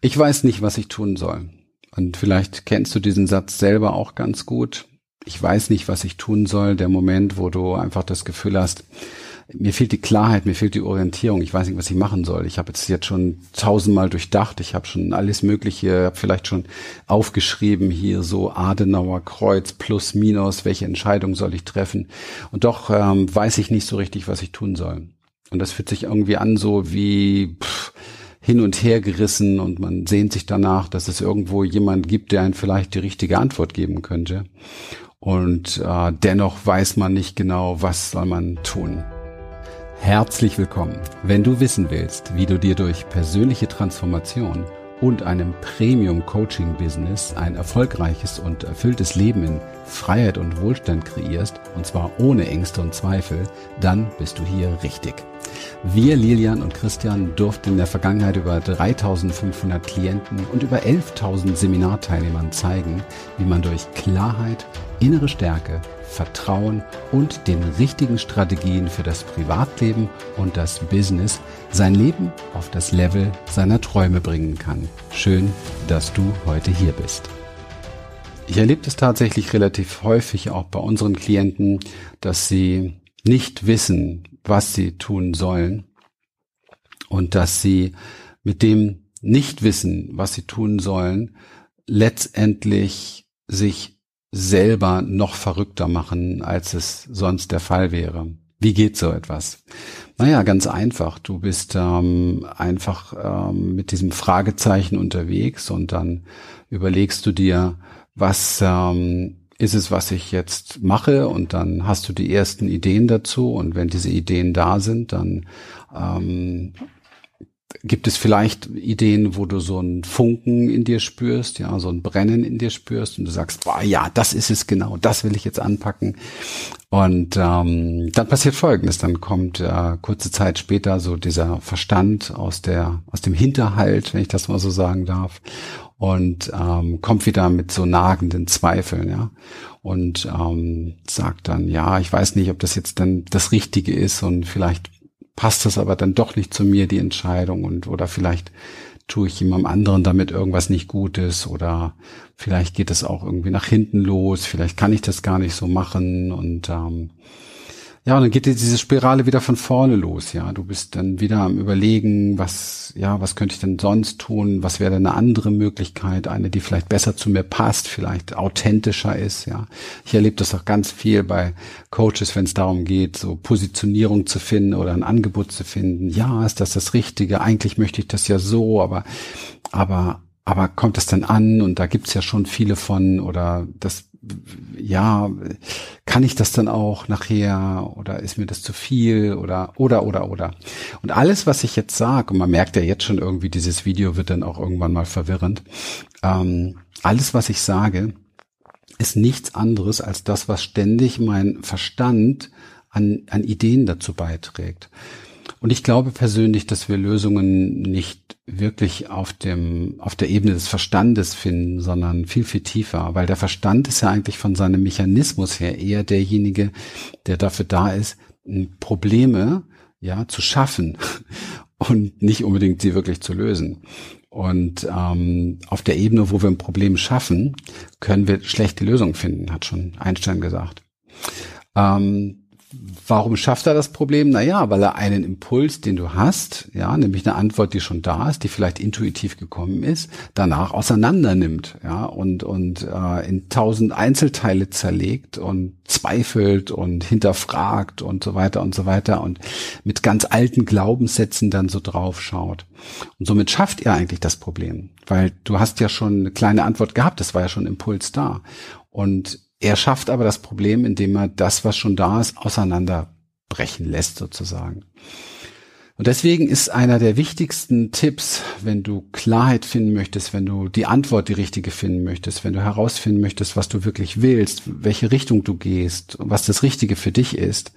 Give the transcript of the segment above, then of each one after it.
Ich weiß nicht, was ich tun soll. Und vielleicht kennst du diesen Satz selber auch ganz gut. Ich weiß nicht, was ich tun soll. Der Moment, wo du einfach das Gefühl hast, mir fehlt die Klarheit, mir fehlt die Orientierung. Ich weiß nicht, was ich machen soll. Ich habe es jetzt schon tausendmal durchdacht. Ich habe schon alles Mögliche, habe vielleicht schon aufgeschrieben hier so Adenauer Kreuz plus minus. Welche Entscheidung soll ich treffen? Und doch ähm, weiß ich nicht so richtig, was ich tun soll. Und das fühlt sich irgendwie an so wie pff, hin und her gerissen und man sehnt sich danach, dass es irgendwo jemand gibt, der einen vielleicht die richtige Antwort geben könnte. Und äh, dennoch weiß man nicht genau, was soll man tun. Herzlich willkommen. Wenn du wissen willst, wie du dir durch persönliche Transformation und einem Premium-Coaching-Business ein erfolgreiches und erfülltes Leben in Freiheit und Wohlstand kreierst, und zwar ohne Ängste und Zweifel, dann bist du hier richtig. Wir, Lilian und Christian, durften in der Vergangenheit über 3500 Klienten und über 11.000 Seminarteilnehmern zeigen, wie man durch Klarheit, innere Stärke, Vertrauen und den richtigen Strategien für das Privatleben und das Business sein Leben auf das Level seiner Träume bringen kann. Schön, dass du heute hier bist. Ich erlebe das tatsächlich relativ häufig auch bei unseren Klienten, dass sie nicht wissen, was sie tun sollen und dass sie mit dem Nichtwissen, was sie tun sollen, letztendlich sich selber noch verrückter machen, als es sonst der Fall wäre. Wie geht so etwas? Naja, ganz einfach. Du bist ähm, einfach ähm, mit diesem Fragezeichen unterwegs und dann überlegst du dir, was ähm, ist es, was ich jetzt mache und dann hast du die ersten Ideen dazu und wenn diese Ideen da sind, dann ähm, gibt es vielleicht Ideen, wo du so einen Funken in dir spürst, ja, so ein Brennen in dir spürst und du sagst, boah, ja, das ist es genau, das will ich jetzt anpacken. Und ähm, dann passiert Folgendes: Dann kommt äh, kurze Zeit später so dieser Verstand aus der aus dem Hinterhalt, wenn ich das mal so sagen darf, und ähm, kommt wieder mit so nagenden Zweifeln, ja, und ähm, sagt dann, ja, ich weiß nicht, ob das jetzt dann das Richtige ist und vielleicht passt das aber dann doch nicht zu mir die Entscheidung und oder vielleicht tue ich jemandem anderen damit irgendwas nicht Gutes oder vielleicht geht es auch irgendwie nach hinten los, vielleicht kann ich das gar nicht so machen und ähm, ja, und dann geht diese Spirale wieder von vorne los, ja. Du bist dann wieder am überlegen, was, ja, was könnte ich denn sonst tun? Was wäre denn eine andere Möglichkeit? Eine, die vielleicht besser zu mir passt, vielleicht authentischer ist, ja. Ich erlebe das auch ganz viel bei Coaches, wenn es darum geht, so Positionierung zu finden oder ein Angebot zu finden. Ja, ist das das Richtige? Eigentlich möchte ich das ja so, aber, aber, aber kommt das dann an? Und da gibt's ja schon viele von oder das ja, kann ich das dann auch nachher oder ist mir das zu viel oder oder oder oder. Und alles, was ich jetzt sage, und man merkt ja jetzt schon irgendwie, dieses Video wird dann auch irgendwann mal verwirrend, ähm, alles, was ich sage, ist nichts anderes als das, was ständig mein Verstand an, an Ideen dazu beiträgt. Und ich glaube persönlich, dass wir Lösungen nicht wirklich auf dem, auf der Ebene des Verstandes finden, sondern viel, viel tiefer, weil der Verstand ist ja eigentlich von seinem Mechanismus her eher derjenige, der dafür da ist, Probleme, ja, zu schaffen und nicht unbedingt sie wirklich zu lösen. Und ähm, auf der Ebene, wo wir ein Problem schaffen, können wir schlechte Lösungen finden, hat schon Einstein gesagt. Ähm, Warum schafft er das Problem? Naja, weil er einen Impuls, den du hast, ja, nämlich eine Antwort, die schon da ist, die vielleicht intuitiv gekommen ist, danach auseinander nimmt, ja, und, und äh, in tausend Einzelteile zerlegt und zweifelt und hinterfragt und so weiter und so weiter und mit ganz alten Glaubenssätzen dann so drauf schaut. Und somit schafft er eigentlich das Problem, weil du hast ja schon eine kleine Antwort gehabt, das war ja schon Impuls da. Und er schafft aber das Problem, indem er das, was schon da ist, auseinanderbrechen lässt sozusagen. Und deswegen ist einer der wichtigsten Tipps, wenn du Klarheit finden möchtest, wenn du die Antwort die richtige finden möchtest, wenn du herausfinden möchtest, was du wirklich willst, welche Richtung du gehst, was das Richtige für dich ist,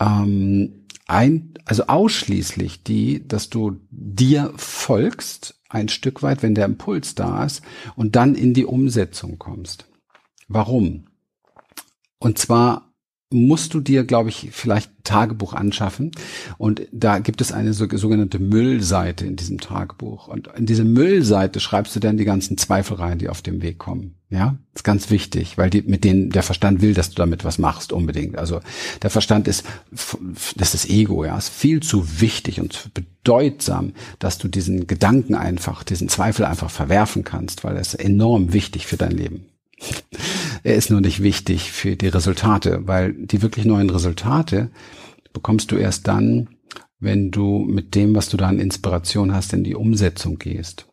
ähm, ein, also ausschließlich die, dass du dir folgst, ein Stück weit, wenn der Impuls da ist, und dann in die Umsetzung kommst. Warum? Und zwar musst du dir, glaube ich, vielleicht ein Tagebuch anschaffen. Und da gibt es eine sogenannte Müllseite in diesem Tagebuch. Und in diese Müllseite schreibst du dann die ganzen Zweifel rein, die auf dem Weg kommen. Ja, ist ganz wichtig, weil die, mit denen der Verstand will, dass du damit was machst, unbedingt. Also der Verstand ist, das ist Ego, ja, ist viel zu wichtig und bedeutsam, dass du diesen Gedanken einfach, diesen Zweifel einfach verwerfen kannst, weil er ist enorm wichtig für dein Leben. Er ist nur nicht wichtig für die Resultate, weil die wirklich neuen Resultate bekommst du erst dann, wenn du mit dem, was du da an Inspiration hast, in die Umsetzung gehst.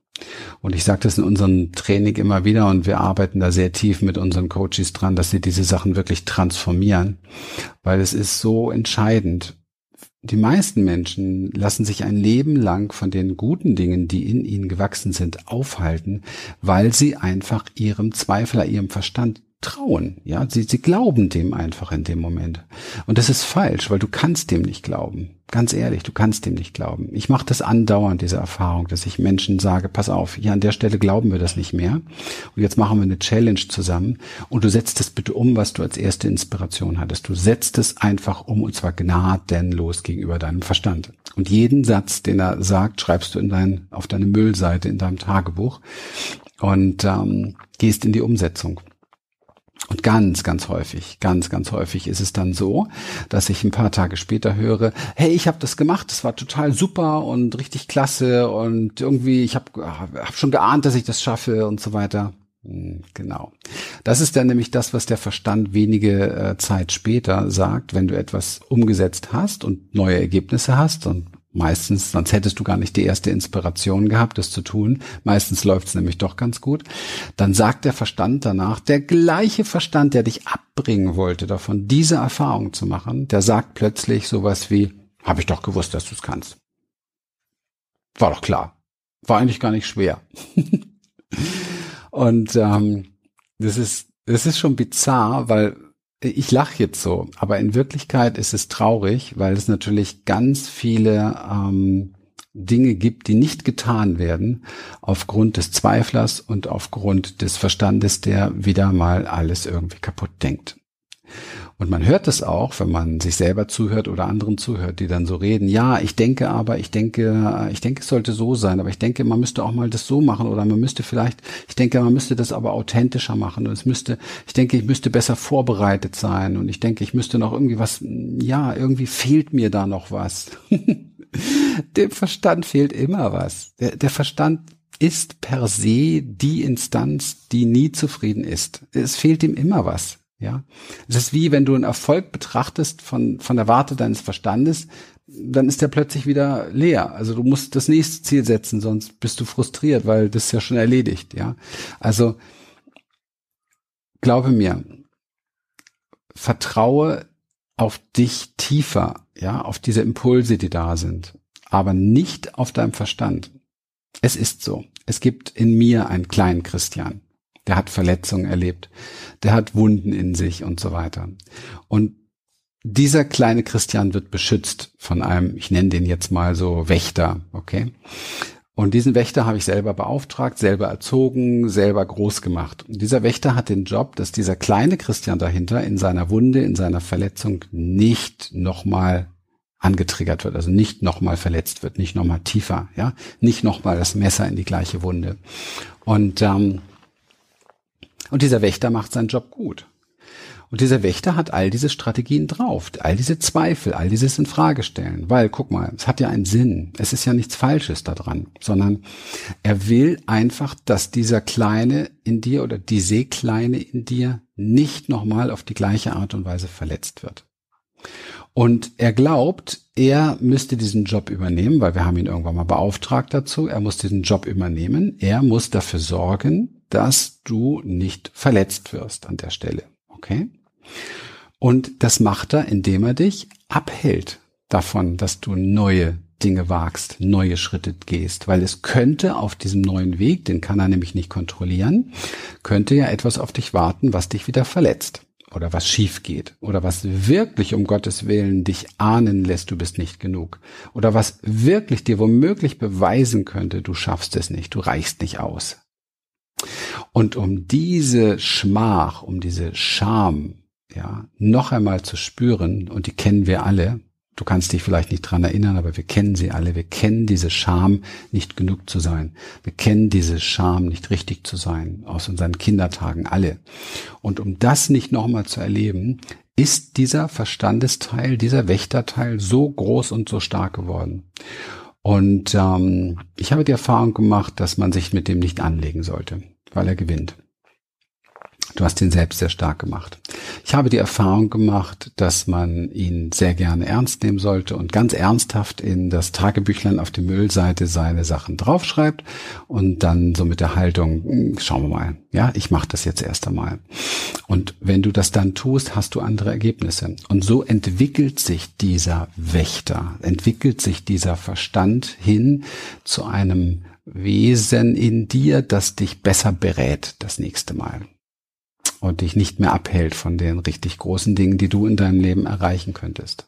Und ich sage das in unserem Training immer wieder und wir arbeiten da sehr tief mit unseren Coaches dran, dass sie diese Sachen wirklich transformieren, weil es ist so entscheidend die meisten Menschen lassen sich ein Leben lang von den guten Dingen, die in ihnen gewachsen sind, aufhalten, weil sie einfach ihrem Zweifler, ihrem Verstand trauen. Ja, sie, sie glauben dem einfach in dem Moment. Und das ist falsch, weil du kannst dem nicht glauben. Ganz ehrlich, du kannst dem nicht glauben. Ich mache das andauernd, diese Erfahrung, dass ich Menschen sage, pass auf, hier an der Stelle glauben wir das nicht mehr. Und jetzt machen wir eine Challenge zusammen und du setzt es bitte um, was du als erste Inspiration hattest. Du setzt es einfach um und zwar gnadenlos gegenüber deinem Verstand. Und jeden Satz, den er sagt, schreibst du in dein, auf deine Müllseite in deinem Tagebuch und ähm, gehst in die Umsetzung. Und ganz, ganz häufig, ganz, ganz häufig ist es dann so, dass ich ein paar Tage später höre, hey, ich habe das gemacht, das war total super und richtig klasse und irgendwie, ich habe hab schon geahnt, dass ich das schaffe und so weiter. Hm, genau. Das ist dann nämlich das, was der Verstand wenige äh, Zeit später sagt, wenn du etwas umgesetzt hast und neue Ergebnisse hast und Meistens, sonst hättest du gar nicht die erste Inspiration gehabt, das zu tun. Meistens läuft es nämlich doch ganz gut. Dann sagt der Verstand danach, der gleiche Verstand, der dich abbringen wollte, davon diese Erfahrung zu machen, der sagt plötzlich sowas wie, habe ich doch gewusst, dass du es kannst. War doch klar. War eigentlich gar nicht schwer. Und ähm, das ist, das ist schon bizarr, weil ich lache jetzt so, aber in Wirklichkeit ist es traurig, weil es natürlich ganz viele ähm, Dinge gibt, die nicht getan werden, aufgrund des Zweiflers und aufgrund des Verstandes, der wieder mal alles irgendwie kaputt denkt. Und man hört es auch, wenn man sich selber zuhört oder anderen zuhört, die dann so reden, ja, ich denke aber, ich denke, ich denke, es sollte so sein, aber ich denke, man müsste auch mal das so machen oder man müsste vielleicht, ich denke, man müsste das aber authentischer machen und es müsste, ich denke, ich müsste besser vorbereitet sein und ich denke, ich müsste noch irgendwie was, ja, irgendwie fehlt mir da noch was. Dem Verstand fehlt immer was. Der, der Verstand ist per se die Instanz, die nie zufrieden ist. Es fehlt ihm immer was. Ja, es ist wie wenn du einen Erfolg betrachtest von von der Warte deines Verstandes, dann ist der plötzlich wieder leer. Also du musst das nächste Ziel setzen, sonst bist du frustriert, weil das ist ja schon erledigt. Ja, also glaube mir, vertraue auf dich tiefer, ja, auf diese Impulse, die da sind, aber nicht auf deinem Verstand. Es ist so. Es gibt in mir einen kleinen Christian der hat Verletzungen erlebt, der hat Wunden in sich und so weiter. Und dieser kleine Christian wird beschützt von einem, ich nenne den jetzt mal so Wächter, okay? Und diesen Wächter habe ich selber beauftragt, selber erzogen, selber groß gemacht. Und dieser Wächter hat den Job, dass dieser kleine Christian dahinter in seiner Wunde, in seiner Verletzung nicht nochmal angetriggert wird, also nicht nochmal verletzt wird, nicht nochmal tiefer, ja, nicht nochmal das Messer in die gleiche Wunde. Und ähm, und dieser Wächter macht seinen Job gut. Und dieser Wächter hat all diese Strategien drauf, all diese Zweifel, all dieses in Frage stellen, weil guck mal, es hat ja einen Sinn. Es ist ja nichts Falsches daran, sondern er will einfach, dass dieser Kleine in dir oder diese Kleine in dir nicht nochmal auf die gleiche Art und Weise verletzt wird. Und er glaubt, er müsste diesen Job übernehmen, weil wir haben ihn irgendwann mal beauftragt dazu. Er muss diesen Job übernehmen. Er muss dafür sorgen, dass du nicht verletzt wirst an der Stelle. Okay? Und das macht er, indem er dich abhält davon, dass du neue Dinge wagst, neue Schritte gehst, weil es könnte auf diesem neuen Weg, den kann er nämlich nicht kontrollieren, könnte ja etwas auf dich warten, was dich wieder verletzt oder was schief geht oder was wirklich um Gottes Willen dich ahnen lässt, du bist nicht genug oder was wirklich dir womöglich beweisen könnte, du schaffst es nicht, du reichst nicht aus. Und um diese Schmach, um diese Scham ja, noch einmal zu spüren, und die kennen wir alle, Du kannst dich vielleicht nicht dran erinnern, aber wir kennen sie alle. Wir kennen diese Scham, nicht genug zu sein. Wir kennen diese Scham, nicht richtig zu sein, aus unseren Kindertagen alle. Und um das nicht nochmal zu erleben, ist dieser Verstandesteil, dieser Wächterteil so groß und so stark geworden. Und ähm, ich habe die Erfahrung gemacht, dass man sich mit dem nicht anlegen sollte, weil er gewinnt. Du hast ihn selbst sehr stark gemacht. Ich habe die Erfahrung gemacht, dass man ihn sehr gerne ernst nehmen sollte und ganz ernsthaft in das Tagebüchlein auf die Müllseite seine Sachen draufschreibt und dann so mit der Haltung, hm, schauen wir mal, ja, ich mache das jetzt erst einmal. Und wenn du das dann tust, hast du andere Ergebnisse. Und so entwickelt sich dieser Wächter, entwickelt sich dieser Verstand hin zu einem Wesen in dir, das dich besser berät das nächste Mal und dich nicht mehr abhält von den richtig großen Dingen, die du in deinem Leben erreichen könntest.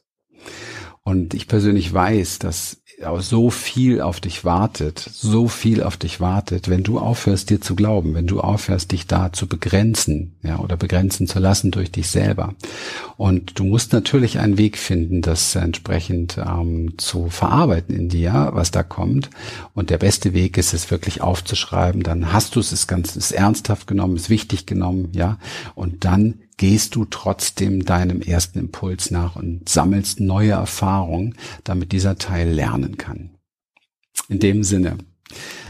Und ich persönlich weiß, dass so viel auf dich wartet, so viel auf dich wartet, wenn du aufhörst, dir zu glauben, wenn du aufhörst, dich da zu begrenzen, ja, oder begrenzen zu lassen durch dich selber. Und du musst natürlich einen Weg finden, das entsprechend ähm, zu verarbeiten in dir, was da kommt. Und der beste Weg ist es wirklich aufzuschreiben. Dann hast du es, ist ganz, ist ernsthaft genommen, ist wichtig genommen, ja. Und dann gehst du trotzdem deinem ersten Impuls nach und sammelst neue Erfahrungen, damit dieser Teil lernen kann. In dem Sinne,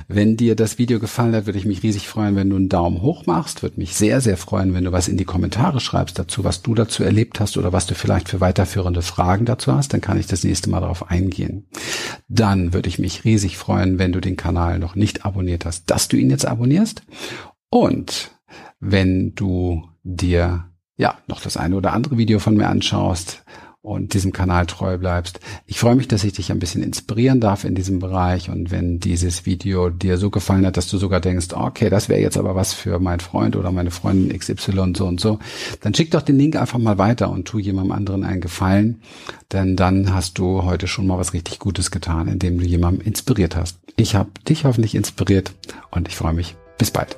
wenn dir das Video gefallen hat, würde ich mich riesig freuen, wenn du einen Daumen hoch machst. Würde mich sehr, sehr freuen, wenn du was in die Kommentare schreibst dazu, was du dazu erlebt hast oder was du vielleicht für weiterführende Fragen dazu hast. Dann kann ich das nächste Mal darauf eingehen. Dann würde ich mich riesig freuen, wenn du den Kanal noch nicht abonniert hast, dass du ihn jetzt abonnierst. Und wenn du dir ja, noch das eine oder andere Video von mir anschaust und diesem Kanal treu bleibst. Ich freue mich, dass ich dich ein bisschen inspirieren darf in diesem Bereich und wenn dieses Video dir so gefallen hat, dass du sogar denkst, okay, das wäre jetzt aber was für mein Freund oder meine Freundin XY so und so, dann schick doch den Link einfach mal weiter und tu jemandem anderen einen Gefallen, denn dann hast du heute schon mal was richtig Gutes getan, indem du jemandem inspiriert hast. Ich habe dich hoffentlich inspiriert und ich freue mich. Bis bald.